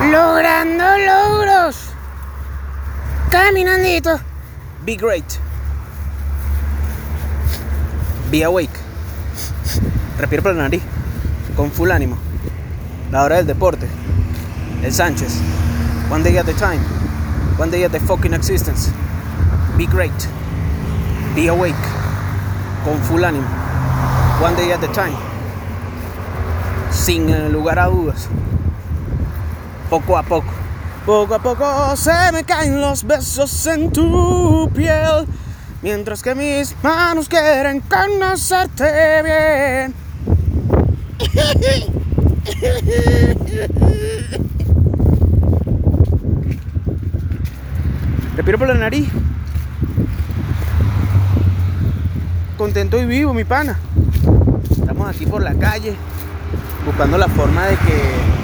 Logrando logros. Caminandito. Be great. Be awake. Respira por la nariz. Con full ánimo. La hora del deporte. El Sánchez. One day at a time. One day at a fucking existence. Be great. Be awake. Con full ánimo. One day at a time. Sin lugar a dudas. Poco a poco. Poco a poco se me caen los besos en tu piel. Mientras que mis manos quieren conocerte bien. Respiro por la nariz. Contento y vivo, mi pana. Estamos aquí por la calle buscando la forma de que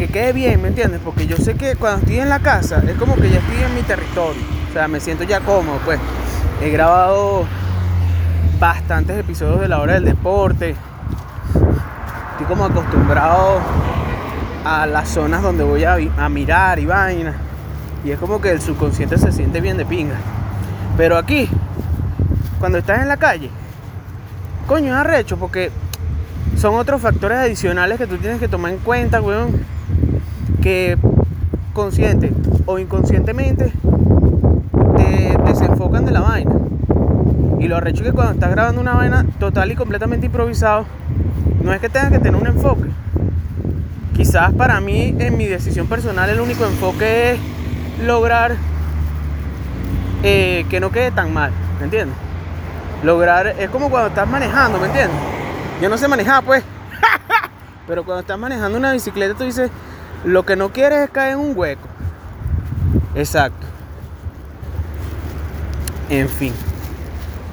que quede bien, ¿me entiendes? Porque yo sé que cuando estoy en la casa es como que ya estoy en mi territorio. O sea, me siento ya cómodo, pues. He grabado bastantes episodios de la hora del deporte. Estoy como acostumbrado a las zonas donde voy a, a mirar y vaina. Y es como que el subconsciente se siente bien de pinga. Pero aquí, cuando estás en la calle, coño, es arrecho porque son otros factores adicionales que tú tienes que tomar en cuenta, weón. Que consciente o inconscientemente te desenfocan de la vaina. Y lo arrecho que cuando estás grabando una vaina total y completamente improvisado, no es que tengas que tener un enfoque. Quizás para mí, en mi decisión personal, el único enfoque es lograr eh, que no quede tan mal, ¿me entiendes? Lograr, es como cuando estás manejando, ¿me entiendes? Yo no sé manejar, pues. Pero cuando estás manejando una bicicleta, tú dices, lo que no quieres es caer en un hueco. Exacto. En fin.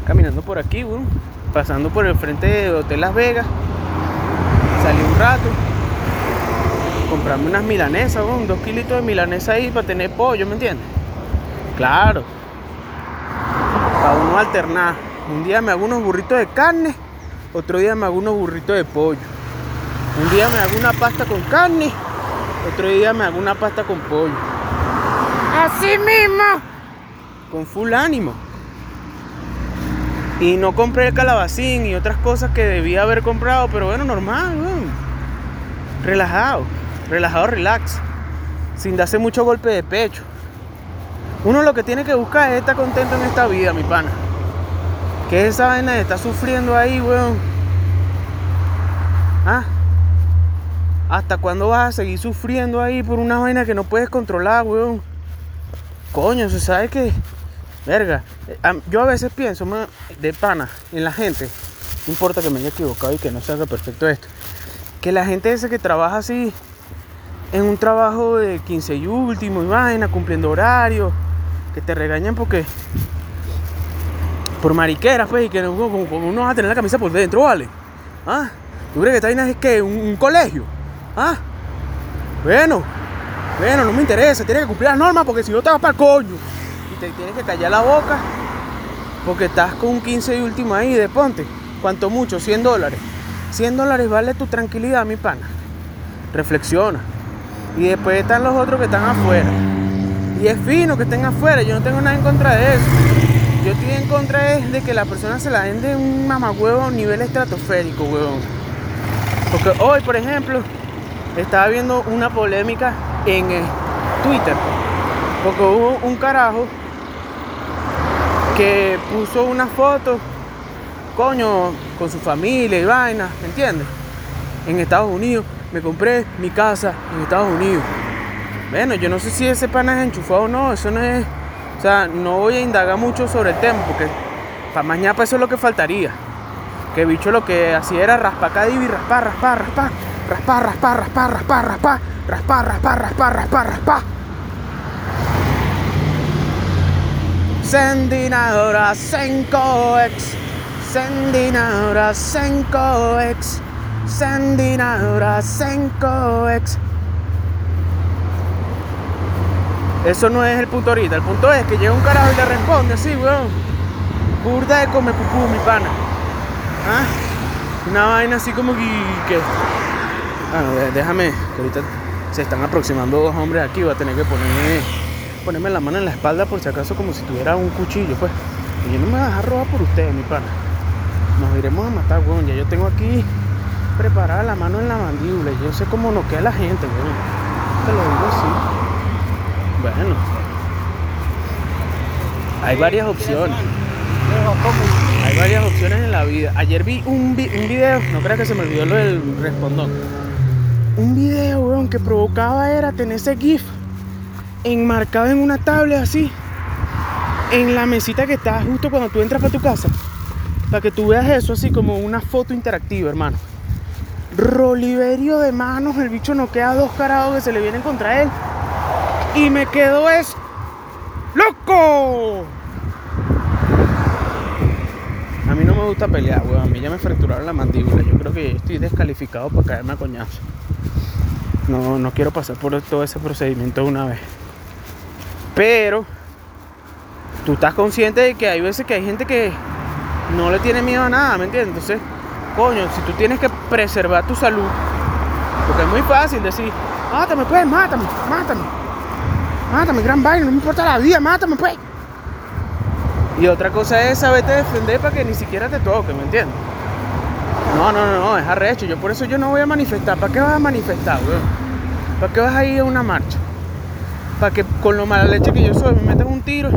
Caminando por aquí. Pasando por el frente de Hotel Las Vegas. Salí un rato. Comprarme unas milanesas, weón. Dos kilitos de milanesa ahí para tener pollo, ¿me entiendes? Claro. Para uno alternar. Un día me hago unos burritos de carne. Otro día me hago unos burritos de pollo. Un día me hago una pasta con carne. Otro día me hago una pasta con pollo. Así mismo. Con full ánimo. Y no compré el calabacín y otras cosas que debía haber comprado, pero bueno, normal, weón. Relajado, relajado, relax. Sin darse mucho golpe de pecho. Uno lo que tiene que buscar es estar contento en esta vida, mi pana. ¿Qué es esa vaina de estar sufriendo ahí, weón? ¿Ah? ¿Hasta cuándo vas a seguir sufriendo ahí por una vaina que no puedes controlar, weón? Coño, se sabe que. Verga. eh, Yo a veces pienso, ma, de pana, en la gente. No importa que me haya equivocado y que no salga perfecto esto. Que la gente esa que trabaja así. En un trabajo de 15 y último y vaina, cumpliendo horarios. Que te regañan porque. Por mariqueras, pues, y que uno va a tener la camisa por dentro, ¿vale? ¿Ah? ¿Tú crees que esta vaina es que un, un colegio? ¿Ah? Bueno, bueno, no me interesa, tienes que cumplir las normas porque si no te vas para el coño. Y te tienes que callar la boca porque estás con un 15 y último ahí de ponte. Cuanto mucho, 100 dólares. 100 dólares vale tu tranquilidad, mi pana. Reflexiona. Y después están los otros que están afuera. Y es fino que estén afuera, yo no tengo nada en contra de eso. Yo estoy en contra de que la persona se la den de un mamagüevo a nivel estratosférico, huevón. Porque hoy, por ejemplo, estaba viendo una polémica en eh, Twitter. Porque hubo un carajo que puso una foto, coño, con su familia y vaina, ¿me entiendes? En Estados Unidos. Me compré mi casa en Estados Unidos. Bueno, yo no sé si ese pana es enchufado o no, eso no es. O sea, no voy a indagar mucho sobre el tema porque para mañana eso es lo que faltaría. Que bicho lo que hacía era raspar cada y raspar, raspar, raspar, raspar, raspar, raspar, raspar, raspar, raspar, raspar, raspar, raspar, raspar. Sendinadora Senko-X, Sendinadora Senko-X, Sendinadora Senko-X. Eso no es el punto ahorita, el punto es que llega un carajo y le responde así, weón. Burda de come pupú, mi pana. ¿Ah? Una vaina así como que. Déjame, que ahorita se están aproximando dos hombres aquí, voy a tener que ponerme, ponerme la mano en la espalda por si acaso como si tuviera un cuchillo, pues. Y yo no me voy a dejar robar por ustedes, mi pana. Nos iremos a matar, weón. Ya yo tengo aquí preparada la mano en la mandíbula. Yo sé cómo noquea la gente, weón. Te lo digo así. Bueno. Hay varias opciones. Hay varias opciones en la vida. Ayer vi un, vi- un video, no creas que se me olvidó lo del respondón. Un video, weón, que provocaba era tener ese GIF enmarcado en una tablet así. En la mesita que está justo cuando tú entras para tu casa. Para que tú veas eso así como una foto interactiva, hermano. Roliverio de manos, el bicho no queda dos carados que se le vienen contra él. Y me quedo es. ¡Loco! A mí no me gusta pelear, weón. A mí ya me fracturaron la mandíbula. Yo creo que estoy descalificado para caerme a coñazo. No, no quiero pasar por todo ese procedimiento de una vez. Pero tú estás consciente de que hay veces que hay gente que no le tiene miedo a nada, ¿me entiendes? Entonces, coño, si tú tienes que preservar tu salud, porque es muy fácil decir, mátame pues, mátame, mátame, mátame, gran vaina, no me importa la vida, mátame pues. Y otra cosa es saberte defender para que ni siquiera te toque, ¿me entiendes? No, no, no, no, es arrecho. Yo por eso yo no voy a manifestar. ¿Para qué vas a manifestar, weón? ¿Para qué vas a ir a una marcha? Para que con lo mala leche que yo soy me metan un tiro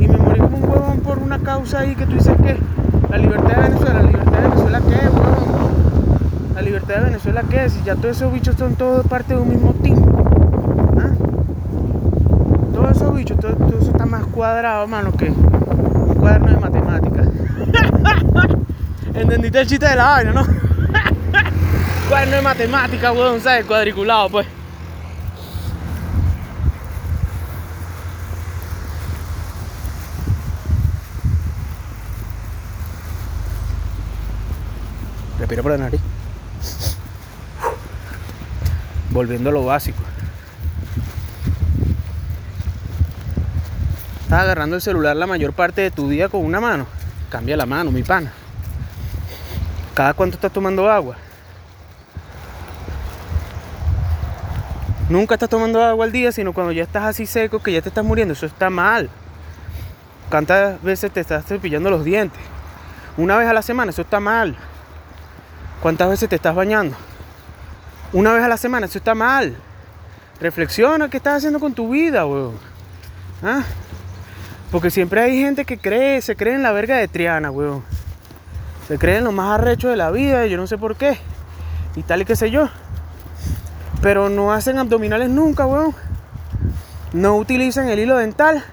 y me morí como un huevón por una causa ahí que tú dices que la libertad de Venezuela, la libertad de Venezuela qué, weón. La libertad de Venezuela qué, si ya todos esos bichos son todos parte de un mismo team. ¿Ah? Todos esos todo, eso está más cuadrado, mano, que un cuaderno de matemáticas. ¿Entendiste el chiste de la vaina, no? cuaderno de matemáticas, weón, ¿sabes? Cuadriculado, pues. Respira por la nariz. Volviendo a lo básico. Estás agarrando el celular la mayor parte de tu día con una mano. Cambia la mano, mi pana. ¿Cada cuánto estás tomando agua? Nunca estás tomando agua al día, sino cuando ya estás así seco, que ya te estás muriendo. Eso está mal. ¿Cuántas veces te estás cepillando los dientes? Una vez a la semana, eso está mal. ¿Cuántas veces te estás bañando? Una vez a la semana, eso está mal. Reflexiona qué estás haciendo con tu vida, weón. ¿Ah? Porque siempre hay gente que cree, se cree en la verga de Triana, weón. Se cree en lo más arrecho de la vida, y yo no sé por qué. Y tal y qué sé yo. Pero no hacen abdominales nunca, weón. No utilizan el hilo dental.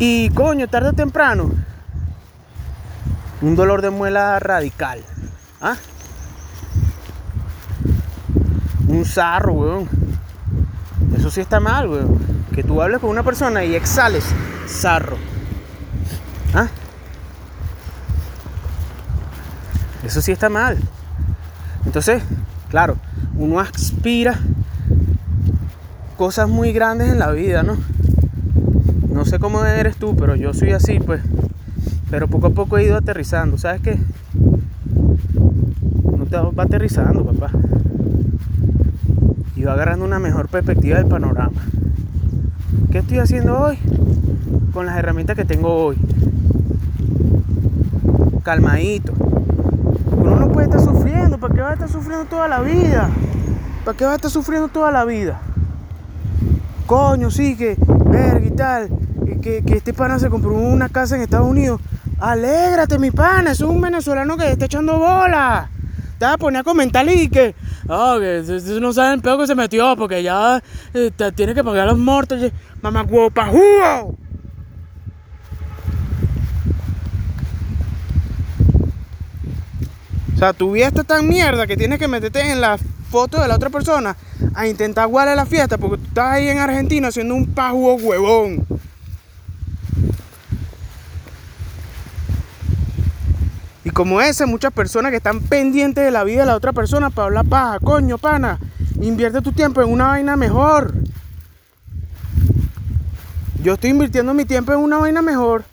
Y coño, tarde o temprano. Un dolor de muela radical. ¿Ah? Un sarro, weón. Eso sí está mal, weón. Que tú hables con una persona y exhales sarro. ¿Ah? Eso sí está mal. Entonces, claro, uno aspira cosas muy grandes en la vida, ¿no? No sé cómo eres tú, pero yo soy así, pues. Pero poco a poco he ido aterrizando. ¿Sabes qué? Uno te va aterrizando, papá. Y va agarrando una mejor perspectiva del panorama. ¿Qué estoy haciendo hoy? Con las herramientas que tengo hoy. Calmadito. Uno no puede estar sufriendo. ¿Para qué va a estar sufriendo toda la vida? ¿Para qué va a estar sufriendo toda la vida? Coño, sí, que verga y tal. Que, este pana se compró una casa en Estados Unidos. Alégrate, mi pana. Es un venezolano que está echando bola. Te vas a poner a comentarle y que. Ah, que no saben peor que se metió porque ya eh, te tiene que pagar los muertos. Mamá guapa, jugo. O sea, tu vida está tan mierda que tienes que meterte en la foto de la otra persona a intentar guardar la fiesta porque tú estás ahí en Argentina haciendo un pajugo huevón. Como ese, muchas personas que están pendientes de la vida de la otra persona para hablar paja, coño, pana. Invierte tu tiempo en una vaina mejor. Yo estoy invirtiendo mi tiempo en una vaina mejor.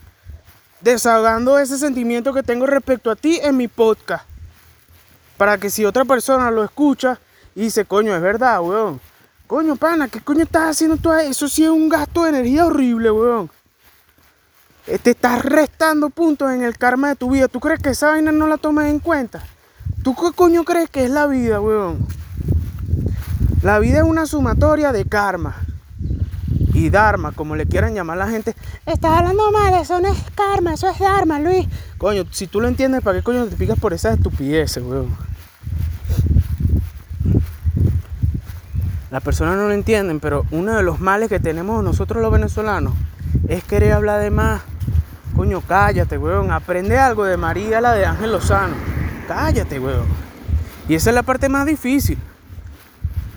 Desahogando ese sentimiento que tengo respecto a ti en mi podcast. Para que si otra persona lo escucha Y dice, coño, es verdad, weón. Coño, pana, ¿qué coño estás haciendo tú? Eso sí es un gasto de energía horrible, weón. Te estás restando puntos en el karma de tu vida. ¿Tú crees que esa vaina no la tomas en cuenta? ¿Tú qué coño crees que es la vida, weón? La vida es una sumatoria de karma y dharma, como le quieran llamar la gente. Estás hablando mal, eso no es karma, eso es dharma, Luis. Coño, si tú lo entiendes, ¿para qué coño te picas por esas estupideces, weón? Las personas no lo entienden, pero uno de los males que tenemos nosotros los venezolanos es querer hablar de más. Coño, cállate, weón. Aprende algo de María, la de Ángel Lozano. Cállate, weón. Y esa es la parte más difícil.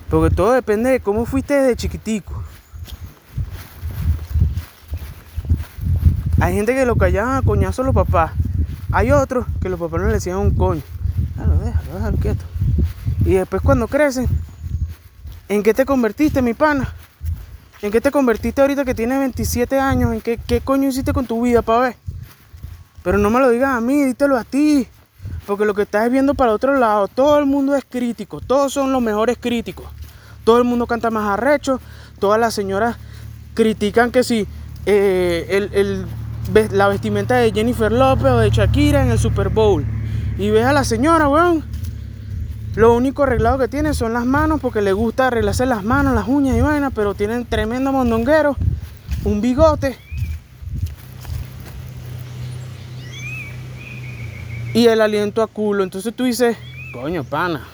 Porque todo depende de cómo fuiste desde chiquitico. Hay gente que lo callaban a coñazo los papás. Hay otros que los papás no le decían un coño. Déjalo, déjalo, déjalo quieto. Y después cuando crecen, ¿en qué te convertiste, mi pana? ¿En qué te convertiste ahorita que tienes 27 años? ¿En qué, qué coño hiciste con tu vida, pa' ver? Pero no me lo digas a mí, dítelo a ti. Porque lo que estás viendo para otro lado, todo el mundo es crítico. Todos son los mejores críticos. Todo el mundo canta más arrecho. Todas las señoras critican que si eh, el, el la vestimenta de Jennifer López o de Shakira en el Super Bowl. Y ves a la señora, weón. Lo único arreglado que tiene son las manos porque le gusta arreglarse las manos, las uñas y vainas, pero tienen tremendo mondonguero, un bigote. Y el aliento a culo. Entonces tú dices, coño, pana.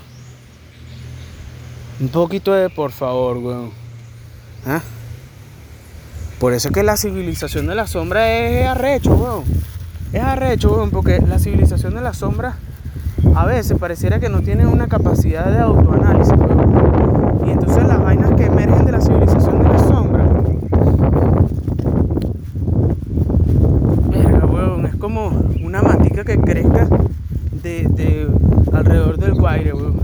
Un poquito de por favor, weón. ¿Ah? Por eso es que la civilización de la sombra es arrecho, weón. Es arrecho, weón, porque la civilización de la sombra a veces pareciera que no tiene una capacidad de autoanálisis, weón. Y entonces las vainas que emergen de la civilización de la sombra. Verga, weón, es como una matica que crezca de, de alrededor del guaire, weón.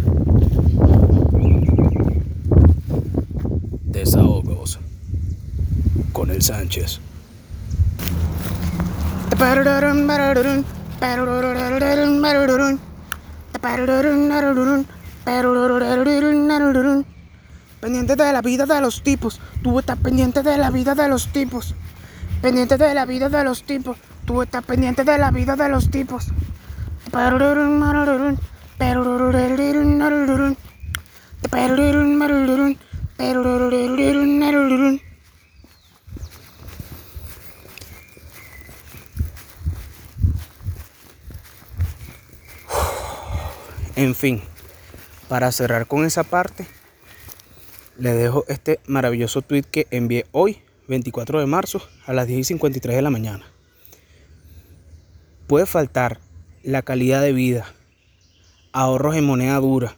Desahogos con el Sánchez. Pendiente de la vida de los tipos. Tú estás pendiente de la vida de los tipos. Pendiente de la vida de los tipos. Tú estás pendiente de la vida de los tipos. En fin, para cerrar con esa parte, le dejo este maravilloso tweet que envié hoy, 24 de marzo, a las 10 y 53 de la mañana. Puede faltar la calidad de vida, ahorros en moneda dura,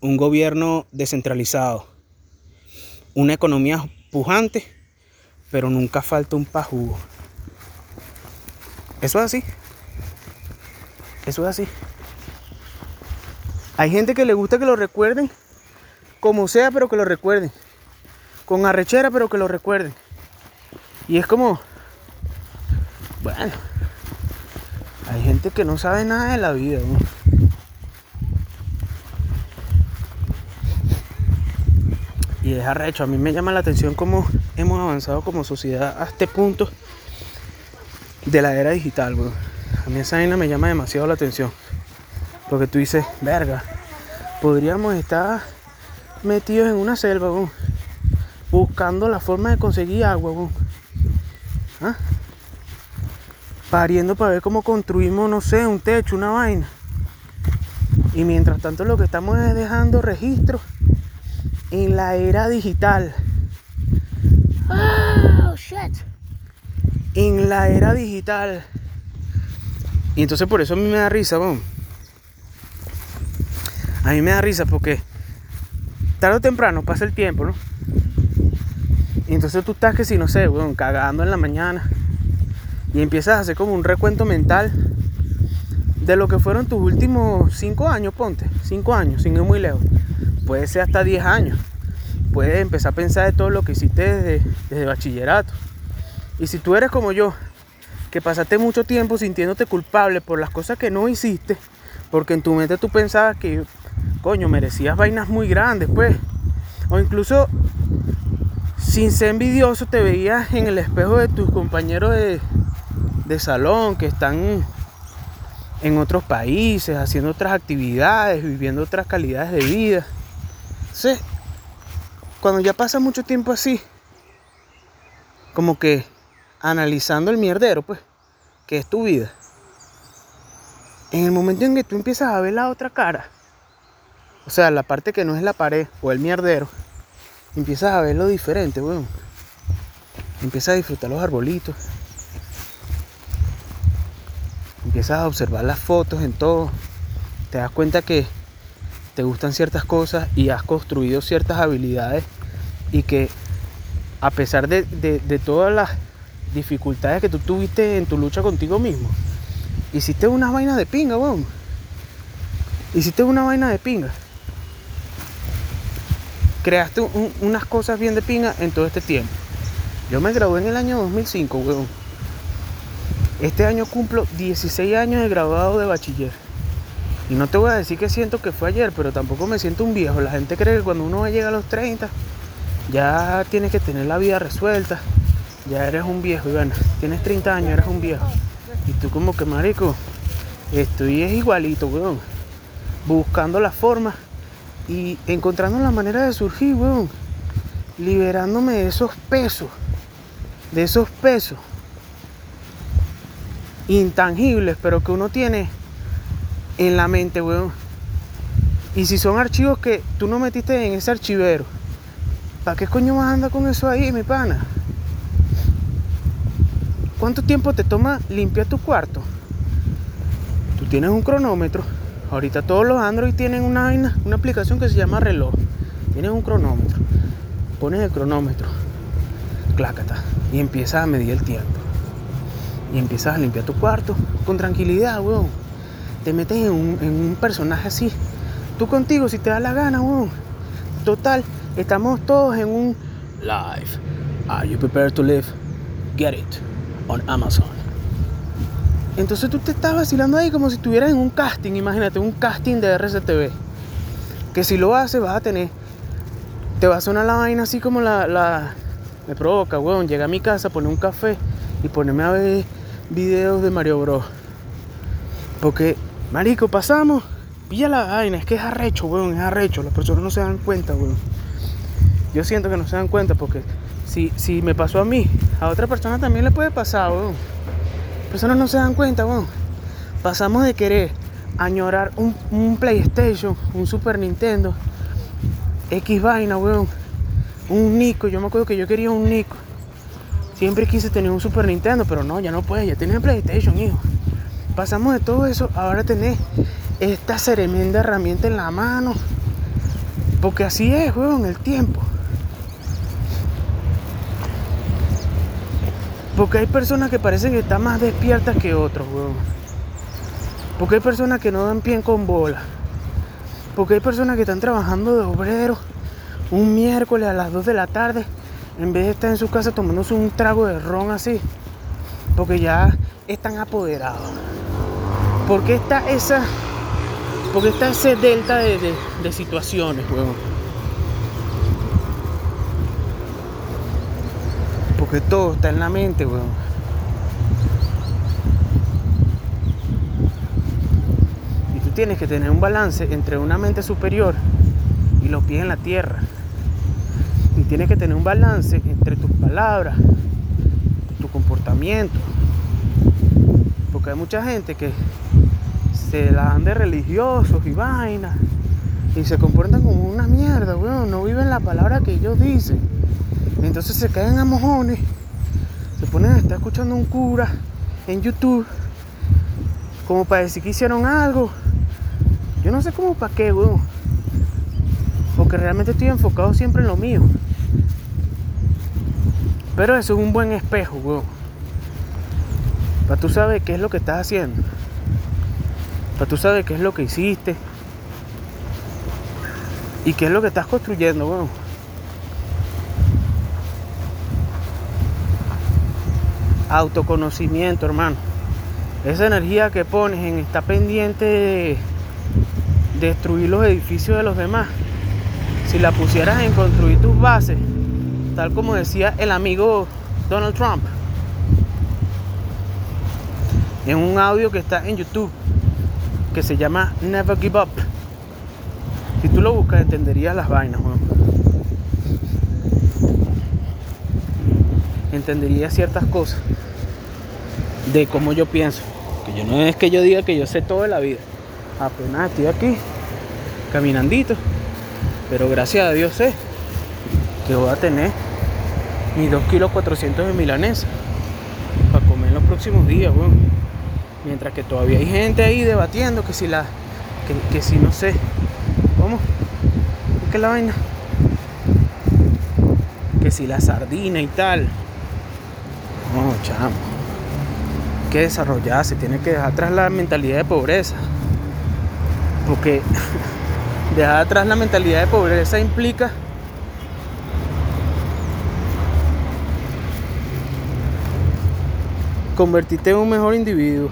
un gobierno descentralizado, una economía pujante, pero nunca falta un pajugo. Eso es así. Eso es así. Hay gente que le gusta que lo recuerden como sea, pero que lo recuerden. Con arrechera, pero que lo recuerden. Y es como, bueno, hay gente que no sabe nada de la vida. ¿no? Y es arrecho. A mí me llama la atención cómo hemos avanzado como sociedad a este punto de la era digital. A mí esa vaina me llama demasiado la atención. Porque tú dices, verga, podríamos estar metidos en una selva, weón, buscando la forma de conseguir agua, weón. ¿Ah? Pariendo para ver cómo construimos, no sé, un techo, una vaina. Y mientras tanto lo que estamos es dejando registros en la era digital. Oh, shit. En la era digital. Y entonces por eso a mí me da risa, weón. A mí me da risa porque tarde o temprano pasa el tiempo, ¿no? Y entonces tú estás que si no sé, weón, cagando en la mañana. Y empiezas a hacer como un recuento mental de lo que fueron tus últimos cinco años, ponte. Cinco años, sin ir muy lejos. Puede ser hasta 10 años. Puedes empezar a pensar de todo lo que hiciste desde, desde bachillerato. Y si tú eres como yo, que pasaste mucho tiempo sintiéndote culpable por las cosas que no hiciste, porque en tu mente tú pensabas que coño, merecías vainas muy grandes, pues. O incluso, sin ser envidioso, te veías en el espejo de tus compañeros de, salón que están en otros países, haciendo otras actividades, viviendo otras calidades de vida. Entonces, cuando ya pasa mucho tiempo así, como que analizando el mierdero, pues, que es tu vida. En el momento en que tú empiezas a ver la otra cara, o sea, la parte que no es la pared o el mierdero, empiezas a verlo diferente, weón. Empiezas a disfrutar los arbolitos. Empiezas a observar las fotos en todo. Te das cuenta que te gustan ciertas cosas y has construido ciertas habilidades y que a pesar de, de- de todas las dificultades que tú tuviste en tu lucha contigo mismo, hiciste unas vainas de pinga, weón. Hiciste una vaina de pinga. Creaste un- unas cosas bien de pinga en todo este tiempo. Yo me gradué en el año 2005, weón. Este año cumplo 16 años de graduado de bachiller. Y no te voy a decir que siento que fue ayer, pero tampoco me siento un viejo. La gente cree que cuando uno llega a los 30, ya tienes que tener la vida resuelta. Ya eres un viejo, bueno, tienes 30 años, eres un viejo. Y tú como que, marico, estoy es igualito, weón. Buscando la forma y encontrando la manera de surgir, weón. Liberándome de esos pesos. De esos pesos. Intangibles, pero que uno tiene en la mente, weón. Y si son archivos que tú no metiste en ese archivero, ¿para qué coño vas a andar con eso ahí, mi pana? ¿Cuánto tiempo te toma limpiar tu cuarto? Tú tienes un cronómetro. Ahorita todos los Android tienen una, una aplicación que se llama reloj. Tienes un cronómetro. Pones el cronómetro. Clácata. Y empiezas a medir el tiempo. Y empiezas a limpiar tu cuarto con tranquilidad, weón. Te metes en un, en un personaje así. Tú contigo, si te da la gana, weón. Total, estamos todos en un live. Are you prepared to live? Get it on Amazon. Entonces tú te estás vacilando ahí como si estuvieras en un casting, imagínate, un casting de RCTV. Que si lo haces vas a tener, te va a sonar la vaina así como la, me provoca, weón, llega a mi casa, poner un café y ponerme a ver videos de Mario Bros. Porque, marico, pasamos, pilla la vaina, es que es arrecho, weón, es arrecho, las personas no se dan cuenta, weón. Yo siento que no se dan cuenta porque si, si me pasó a mí, a otra persona también le puede pasar, weón. Personas no se dan cuenta, weón. Pasamos de querer añorar un, PlayStation, un Super Nintendo, X vaina, weón. Un Nico, yo me acuerdo que yo quería un Nico. Siempre quise tener un Super Nintendo, pero no, ya no puedes, ya tienes PlayStation, hijo. Pasamos de todo eso, ahora tenés esta tremenda herramienta en la mano. Porque así es, weón, el tiempo. Porque hay personas que parecen que están más despiertas que otros, weón. Porque hay personas que no dan pie con bola. Porque hay personas que están trabajando de obrero un miércoles a las 2 de la tarde en vez de estar en su casa tomándose un trago de ron así. Porque ya están apoderados. Porque está esa. Porque está ese delta de, de- situaciones, weón. Porque todo está en la mente, weón. Y tú tienes que tener un balance entre una mente superior y los pies en la tierra. Y tienes que tener un balance entre tus palabras, tu comportamiento. Porque hay mucha gente que se la dan de religiosos y vainas. Y se comportan como una mierda, weón. No viven la palabra que ellos dicen. Entonces se caen a mojones. Se ponen a estar escuchando un cura en YouTube. Como para decir que hicieron algo. Yo no sé cómo para qué, weón. Porque realmente estoy enfocado siempre en lo mío. Pero eso es un buen espejo, weón. Para tú sabes qué es lo que estás haciendo. Para tú sabes qué es lo que hiciste. Y qué es lo que estás construyendo, weón. Autoconocimiento, hermano. Esa energía que pones en estar pendiente de, destruir los edificios de los demás, si la pusieras en construir tus bases, tal como decía el amigo Donald Trump, en un audio que está en YouTube, que se llama Never Give Up. Si tú lo buscas, entenderías las vainas, weón. Entenderías ciertas cosas de cómo yo pienso. Que yo no es que yo diga que yo sé todo de la vida. Apenas estoy aquí, caminandito. Pero gracias a Dios sé que voy a tener mis 2 kilos 400 de milanesa para comer en los próximos días. Mientras que todavía hay gente ahí debatiendo que si la. que, que si no sé. ¿Cómo? ¿Qué es la vaina? Que si la sardina y tal. No, chamo. Que desarrollarse, tiene que dejar atrás la mentalidad de pobreza. Porque dejar atrás la mentalidad de pobreza implica convertirte en un mejor individuo.